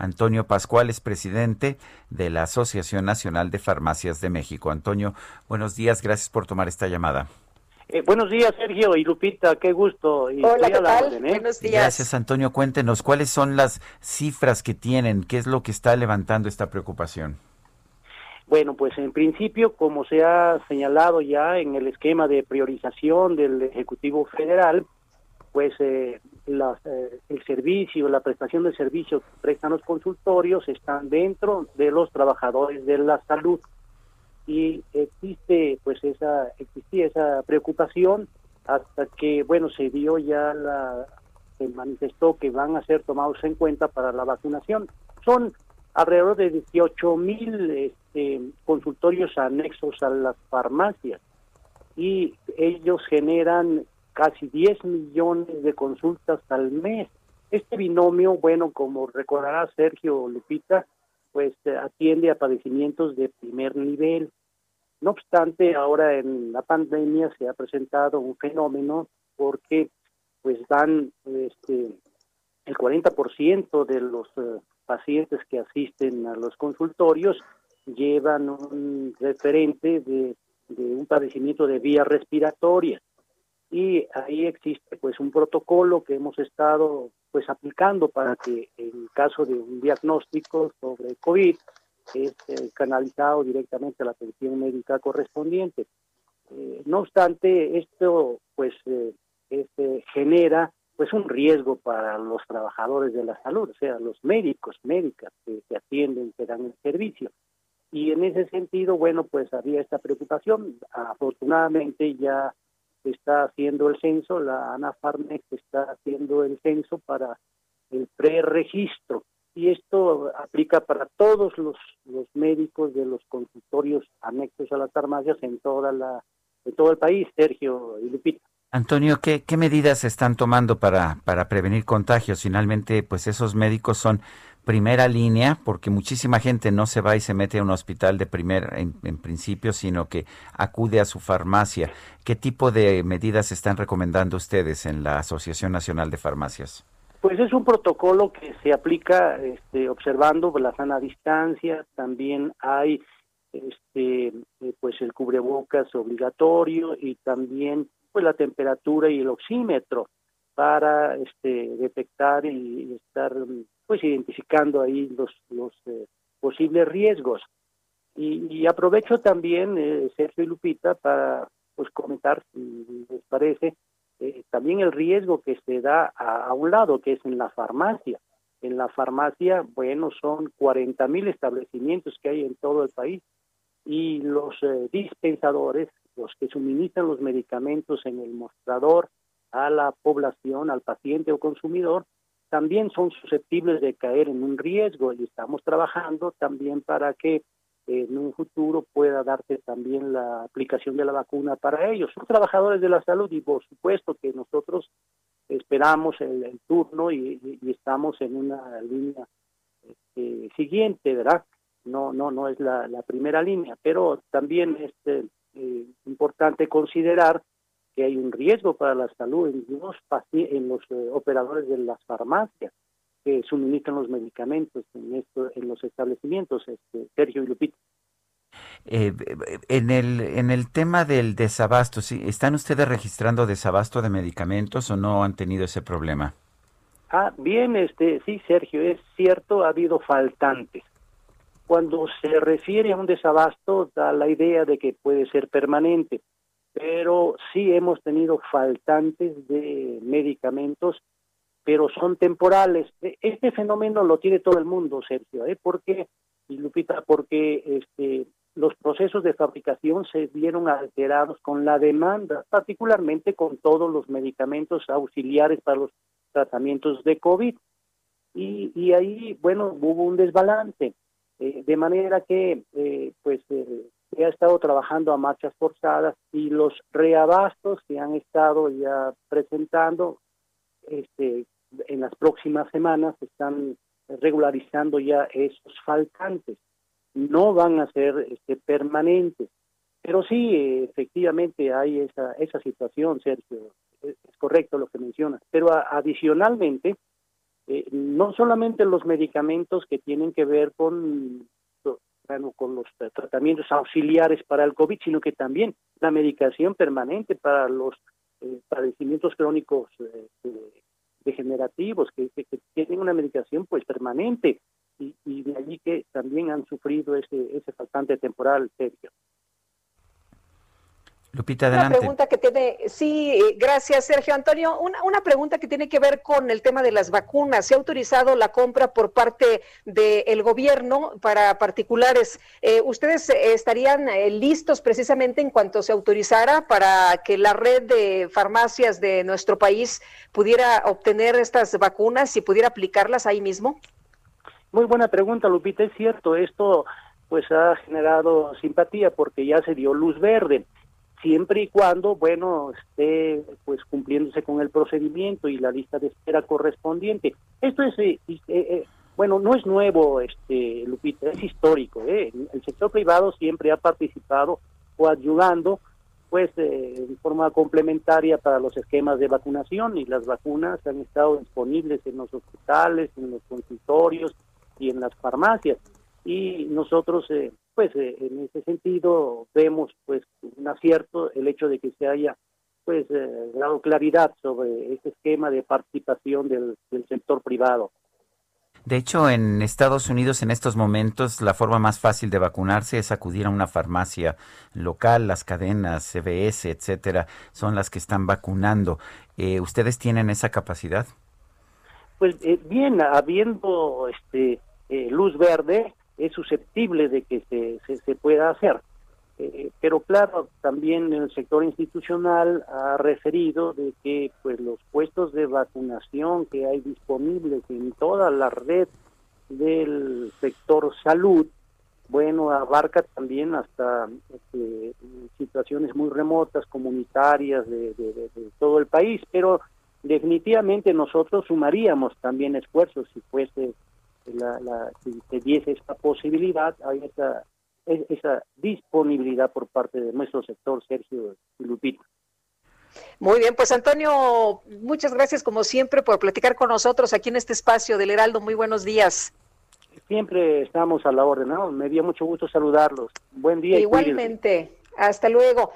Antonio Pascual es presidente de la Asociación Nacional de Farmacias de México. Antonio, buenos días, gracias por tomar esta llamada. Eh, buenos días, Sergio y Lupita, qué gusto. Y Hola, ¿qué tal? orden, ¿eh? Buenos días. Gracias, Antonio. Cuéntenos, ¿cuáles son las cifras que tienen? ¿Qué es lo que está levantando esta preocupación? Bueno, pues en principio, como se ha señalado ya en el esquema de priorización del Ejecutivo Federal, pues eh, las, eh, el servicio, la prestación de servicios que prestan los consultorios están dentro de los trabajadores de la salud. Y existe pues esa existía esa preocupación hasta que bueno se dio ya la se manifestó que van a ser tomados en cuenta para la vacunación. Son alrededor de 18 mil este, consultorios anexos a las farmacias y ellos generan casi 10 millones de consultas al mes. Este binomio, bueno, como recordará Sergio Lupita, pues eh, atiende a padecimientos de primer nivel. No obstante, ahora en la pandemia se ha presentado un fenómeno porque pues dan este el 40% de los eh, pacientes que asisten a los consultorios llevan un referente de, de un padecimiento de vía respiratoria y ahí existe pues un protocolo que hemos estado pues aplicando para que en caso de un diagnóstico sobre COVID es eh, canalizado directamente a la atención médica correspondiente. Eh, no obstante, esto pues eh, este, genera pues un riesgo para los trabajadores de la salud, o sea, los médicos, médicas que, que atienden, que dan el servicio. Y en ese sentido, bueno, pues había esta preocupación. Afortunadamente ya está haciendo el censo, la ANAFARMEX está haciendo el censo para el preregistro y esto aplica para todos los, los médicos de los consultorios anexos a las farmacias en toda la en todo el país, Sergio y Lupita. Antonio, ¿qué, qué medidas se están tomando para, para prevenir contagios? Finalmente, pues esos médicos son primera línea, porque muchísima gente no se va y se mete a un hospital de primer en, principio, sino que acude a su farmacia. ¿Qué tipo de medidas están recomendando ustedes en la Asociación Nacional de Farmacias? Pues es un protocolo que se aplica este, observando la sana distancia, también hay este eh, pues el cubrebocas obligatorio y también pues la temperatura y el oxímetro para este detectar y estar pues identificando ahí los los eh, posibles riesgos. Y, y aprovecho también eh, Sergio y Lupita para pues comentar si les parece eh, también el riesgo que se da a, a, un lado que es en la farmacia. En la farmacia bueno son 40 mil establecimientos que hay en todo el país y los eh, dispensadores, los que suministran los medicamentos en el mostrador a la población, al paciente o consumidor, también son susceptibles de caer en un riesgo y estamos trabajando también para que eh, en un futuro pueda darse también la aplicación de la vacuna para ellos. Son trabajadores de la salud y por supuesto que nosotros esperamos el, turno y, estamos en una línea este, siguiente, ¿verdad? no no no es la, primera línea pero también es eh, importante considerar que hay un riesgo para la salud en los en los eh, operadores de las farmacias que suministran los medicamentos en esto en los establecimientos este Sergio y Lupita eh, en el en el tema del desabasto, ¿sí? ¿están ustedes registrando desabasto de medicamentos o no han tenido ese problema? Ah, bien, este, sí, Sergio, es cierto, ha habido faltantes cuando se refiere a un desabasto da la idea de que puede ser permanente, pero sí hemos tenido faltantes de medicamentos, pero son temporales. E, este fenómeno lo tiene todo el mundo, Sergio, ¿eh? Porque, y Lupita, porque este, los procesos de fabricación se vieron alterados con la demanda, particularmente con todos los medicamentos auxiliares para los tratamientos de COVID. Y, y ahí, bueno, hubo un desbalance, eh, de manera que, eh, pues, eh, se ha estado trabajando a marchas forzadas y los reabastos que han estado ya presentando, este, en las próximas semanas están regularizando ya esos faltantes. No van a ser este, permanentes. Pero sí, efectivamente hay esa, esa situación, Sergio. Es, correcto lo que mencionas. Pero adicionalmente, eh, no solamente los medicamentos que tienen que ver con, bueno, con los tratamientos auxiliares para el COVID, sino que también la medicación permanente para los eh, padecimientos crónicos eh, degenerativos, que, tienen una medicación pues permanente y, y de allí que también han sufrido ese, ese faltante temporal, Sergio. Lupita, adelante. Una pregunta que tiene, sí, eh, gracias Sergio Antonio. Una, una, pregunta que tiene que ver con el tema de las vacunas. Se ha autorizado la compra por parte del gobierno para particulares. Eh, ¿Ustedes estarían eh, listos precisamente en cuanto se autorizara para que la red de farmacias de nuestro país pudiera obtener estas vacunas y pudiera aplicarlas ahí mismo? Muy buena pregunta, Lupita. Es cierto, esto pues ha generado simpatía porque ya se dio luz verde siempre y cuando, bueno, esté pues cumpliéndose con el procedimiento y la lista de espera correspondiente. Esto es, eh, eh, eh, bueno, no es nuevo, este Lupita, es histórico. ¿eh? El sector privado siempre ha participado o ayudando, pues, en forma complementaria para los esquemas de vacunación y las vacunas han estado disponibles en los hospitales, en los consultorios y en las farmacias. Y nosotros pues eh, en ese sentido vemos pues un acierto el hecho de que se haya pues eh, dado claridad sobre este esquema de participación del, sector privado. De hecho, en Estados Unidos en estos momentos la forma más fácil de vacunarse es acudir a una farmacia local, las cadenas CVS, etcétera, son las que están vacunando. Eh, ¿Ustedes tienen esa capacidad? Pues bien, habiendo este luz verde, es susceptible de que se, se, pueda hacer. Eh, pero claro, también el sector institucional ha referido de que pues los puestos de vacunación que hay disponibles en toda la red del sector salud, bueno, abarca también hasta este, situaciones muy remotas, comunitarias de, de, todo el país, pero definitivamente nosotros sumaríamos también esfuerzos si fuese la, la, si se diese esta posibilidad, hay esa, esa disponibilidad por parte de nuestro sector, Sergio y Lupita. Muy bien, pues Antonio, muchas gracias como siempre por platicar con nosotros aquí en este espacio del Heraldo. Muy buenos días. Siempre estamos a la orden, ¿no? Me dio mucho gusto saludarlos. Buen día. Igualmente. Hasta luego.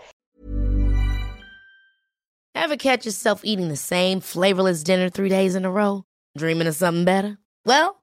Ever catch yourself eating the same flavorless dinner three days in a row? Dreaming of something better? Well,